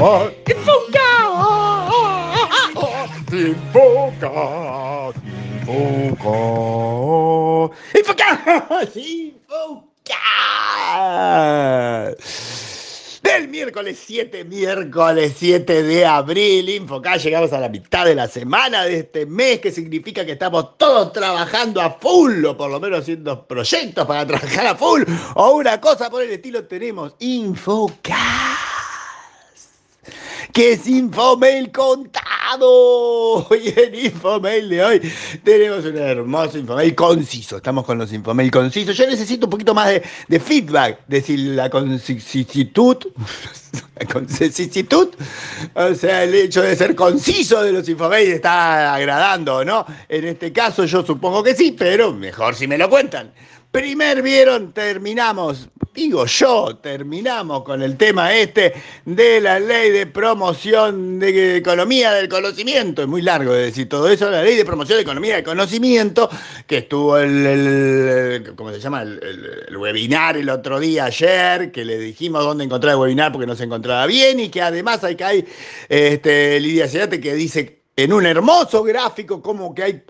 Invoca, invoca, invoca, invoca, invoca. Del miércoles 7, miércoles 7 de abril, Infoca, llegamos a la mitad de la semana de este mes, que significa que estamos todos trabajando a full, o por lo menos haciendo proyectos para trabajar a full, o una cosa por el estilo tenemos, Infoca que es Infomail contado. Hoy en Infomail de hoy tenemos un hermoso Infomail conciso. Estamos con los Infomail concisos. Yo necesito un poquito más de, feedback, decir la concisitud. concisitud, o sea, el hecho de ser conciso de los Infomail está agradando, ¿no? En este caso yo supongo que sí, pero mejor si me lo cuentan. Primer vieron, terminamos, digo yo, terminamos con el tema este de la ley de promoción de economía del conocimiento. Es muy largo de decir todo eso, la ley de promoción de economía del conocimiento, que estuvo el, ¿cómo se llama? El, webinar el otro día, ayer, que le dijimos dónde encontrar el webinar porque no se encontraba bien y que además hay que hay este, Lidia Cerate que dice en un hermoso gráfico como que hay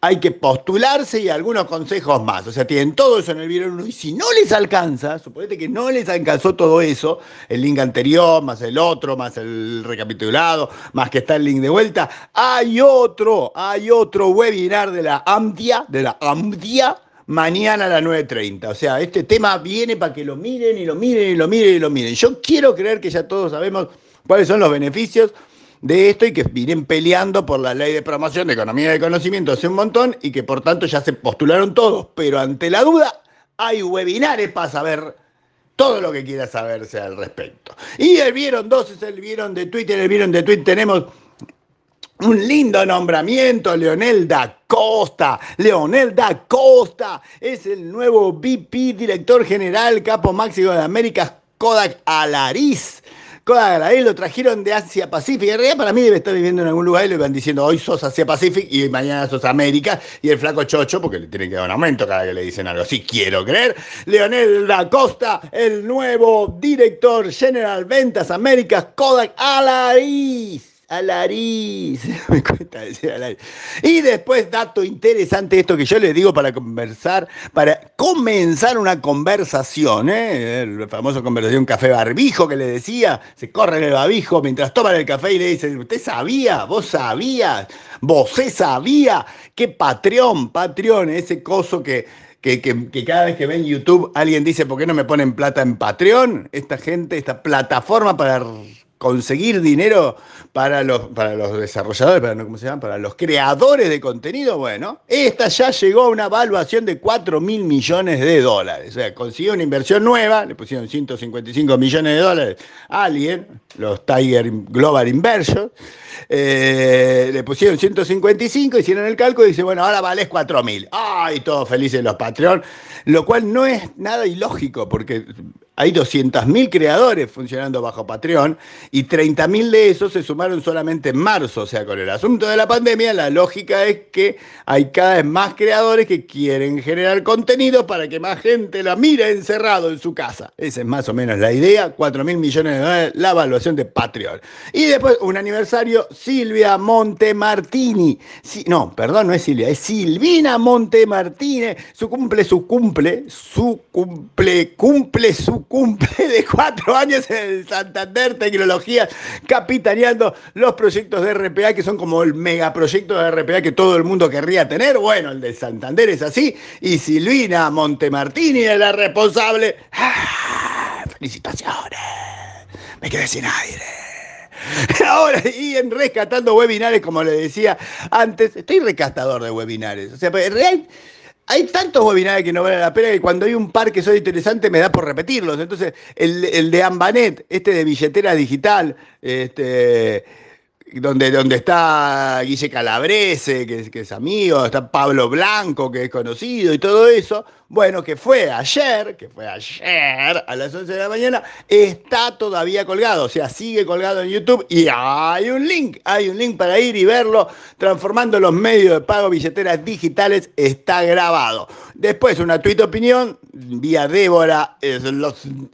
hay que postularse y algunos consejos más. O sea, tienen todo eso en el video 1 y si no les alcanza, suponete que no les alcanzó todo eso, el link anterior, más el otro, más el recapitulado, más que está el link de vuelta, hay otro, hay otro webinar de la AMDIA, de la AMDIA, mañana a las 9.30. O sea, este tema viene para que lo miren y lo miren y lo miren y lo miren. Yo quiero creer que ya todos sabemos cuáles son los beneficios de esto y que vienen peleando por la ley de promoción de economía de conocimiento hace un montón y que por tanto ya se postularon todos, pero ante la duda hay webinares para saber todo lo que quiera saberse al respecto. Y el vieron dos, es el vieron de Twitter, el vieron de Twitter, tenemos un lindo nombramiento, Leonel da Costa. Leonel da Costa es el nuevo VP, director general, capo máximo de Américas, Kodak Alariz. Ahí lo trajeron de Asia Pacífica. En realidad, para mí debe estar viviendo en algún lugar y le van diciendo hoy sos Asia Pacífica y mañana sos América. Y el flaco chocho, porque le tienen que dar un aumento cada vez que le dicen algo así, quiero creer. Leonel da Costa, el nuevo director general Ventas Américas, Kodak Alaís. Alariz. Me cuesta decir Alariz. Y después, dato interesante, esto que yo les digo para conversar, para comenzar una conversación, ¿eh? el famoso conversación café barbijo que le decía, se corre el barbijo mientras toman el café y le dicen, ¿usted sabía? ¿Vos sabías? ¿Vos sabía? ¿Qué Patreon? Patreon, ese coso que que, que, cada vez que ven YouTube alguien dice, ¿por qué no me ponen plata en Patreon? Esta gente, esta plataforma para conseguir dinero para los, para los desarrolladores, para, ¿cómo se llama? para los creadores de contenido, bueno, esta ya llegó a una evaluación de 4 mil millones de dólares. O sea, consiguió una inversión nueva, le pusieron 155 millones de dólares a alguien, los Tiger Global Inversion, eh, le pusieron 155, hicieron el cálculo y dice, bueno, ahora vales 4 mil. ¡Ay! Todos felices los Patreon, lo cual no es nada ilógico, porque hay 200.000 creadores funcionando bajo Patreon y 30.000 de esos se sumaron solamente en marzo. O sea, con el asunto de la pandemia, la lógica es que hay cada vez más creadores que quieren generar contenido para que más gente la mire encerrado en su casa. Esa es más o menos la idea. 4.000 millones de dólares la evaluación de Patreon. Y después, un aniversario, Silvia Montemartini. no, perdón, no es Silvia, es Silvina Montemartini. Su cumple, su cumple, su cumple, cumple su cumple de cuatro años en el Santander Tecnología, capitaneando los proyectos de RPA, que son como el megaproyecto de RPA que todo el mundo querría tener. Bueno, el de Santander es así. Y Silvina Montemartini es la responsable. ¡Ah! ¡Felicitaciones! Me quedé sin aire. Ahora, y en rescatando webinares, como le decía antes, estoy rescatador de webinares. O sea, en realidad hay tantos webinars que no valen la pena que cuando hay un par que son interesantes me da por repetirlos. Entonces, el, de Ambanet, este de billetera digital, este, donde, donde está Guille Calabrese, que, que es amigo, está Pablo Blanco, que es conocido y todo eso, bueno, que fue ayer, que fue ayer a las 11 de la mañana, está todavía colgado, o sea, sigue colgado en YouTube y hay un link, hay un link para ir y verlo, transformando los medios de pago billeteras digitales, está grabado. Después una tweet opinión vía Débora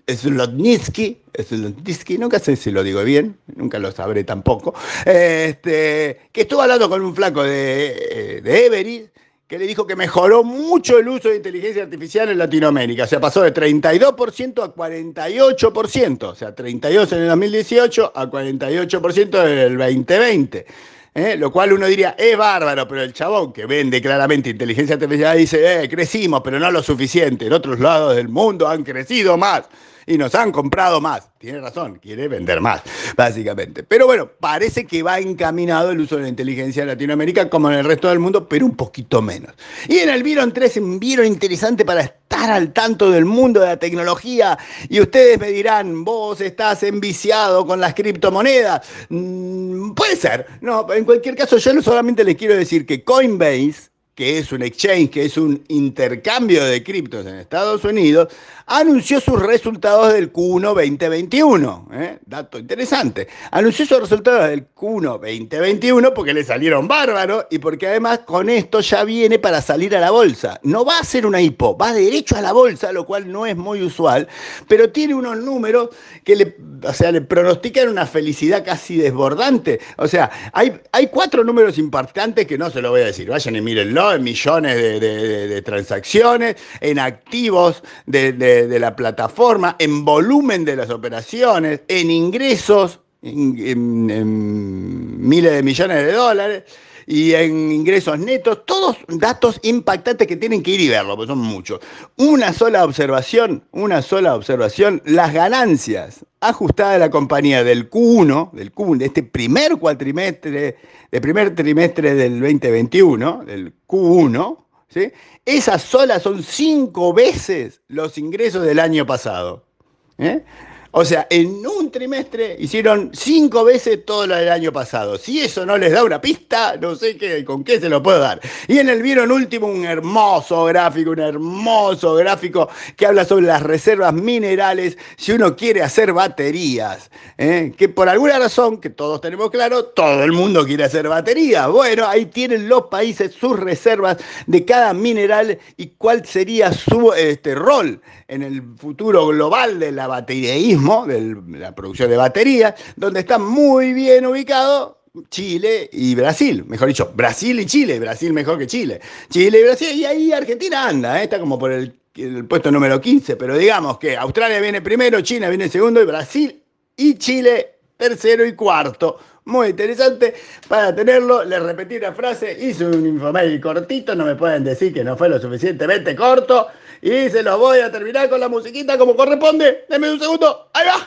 Slotnitsky, Slotnitsky, nunca sé si lo digo bien, nunca lo sabré tampoco, este, que estuvo hablando con un flaco de, de Every, que le dijo que mejoró mucho el uso de inteligencia artificial en Latinoamérica. O sea, pasó de 32% a 48%. O sea, 32 en el 2018 a 48% en el 2020. ¿eh? lo cual uno diría, es bárbaro, pero el chabón que vende claramente inteligencia artificial dice, eh, crecimos, pero no lo suficiente. En otros lados del mundo han crecido más y nos han comprado más. Tiene razón, quiere vender más, básicamente. Pero bueno, parece que va encaminado el uso de la inteligencia en Latinoamérica como en el resto del mundo, pero un poquito menos. Y en el Viron 3, un Viron interesante para estar al tanto del mundo de la tecnología. Y ustedes me dirán, vos estás enviciado con las criptomonedas. Mm, puede ser, no, en cualquier caso, yo solamente les quiero decir que Coinbase que es un exchange, que es un intercambio de criptos en Estados Unidos, anunció sus resultados del Q1 2021. ¿eh? Dato interesante. Anunció sus resultados del Q1 2021 porque le salieron bárbaros y porque además con esto ya viene para salir a la bolsa. No va a ser una hipo, va derecho a la bolsa, lo cual no es muy usual, pero tiene unos números que le, o sea, le pronostican una felicidad casi desbordante. O sea, hay, hay cuatro números importantes que no se lo voy a decir. Vayan y mírenlo en millones de, transacciones, en activos de, la plataforma, en volumen de las operaciones, en ingresos, en, miles de millones de dólares y en ingresos netos, todos datos impactantes que tienen que ir y verlo, porque son muchos. Una sola observación, una sola observación, las ganancias ajustadas de la compañía del Q1, del Q1, de este primer cuatrimestre, del primer trimestre del 2021, del Q1, ¿sí? esas solas son cinco veces los ingresos del año pasado. ¿eh? O sea, en un trimestre hicieron cinco veces todo lo del año pasado. Si eso no les da una pista, no sé qué, con qué se lo puedo dar. Y en el vieron último un hermoso gráfico, un hermoso gráfico que habla sobre las reservas minerales si uno quiere hacer baterías. ¿eh? Que por alguna razón, que todos tenemos claro, todo el mundo quiere hacer baterías. Bueno, ahí tienen los países sus reservas de cada mineral y cuál sería su este, rol en el futuro global de la de la producción de baterías, donde está muy bien ubicado Chile y Brasil, mejor dicho, Brasil y Chile, Brasil mejor que Chile, Chile y Brasil, y ahí Argentina anda, ¿eh? está como por el, puesto número 15, pero digamos que Australia viene primero, China viene segundo y Brasil y Chile tercero y cuarto. Muy interesante. Para tenerlo, les repetí la frase, hice un infomail cortito, no me pueden decir que no fue lo suficientemente corto. Y se lo voy a terminar con la musiquita como corresponde. Deme un segundo. Ahí va.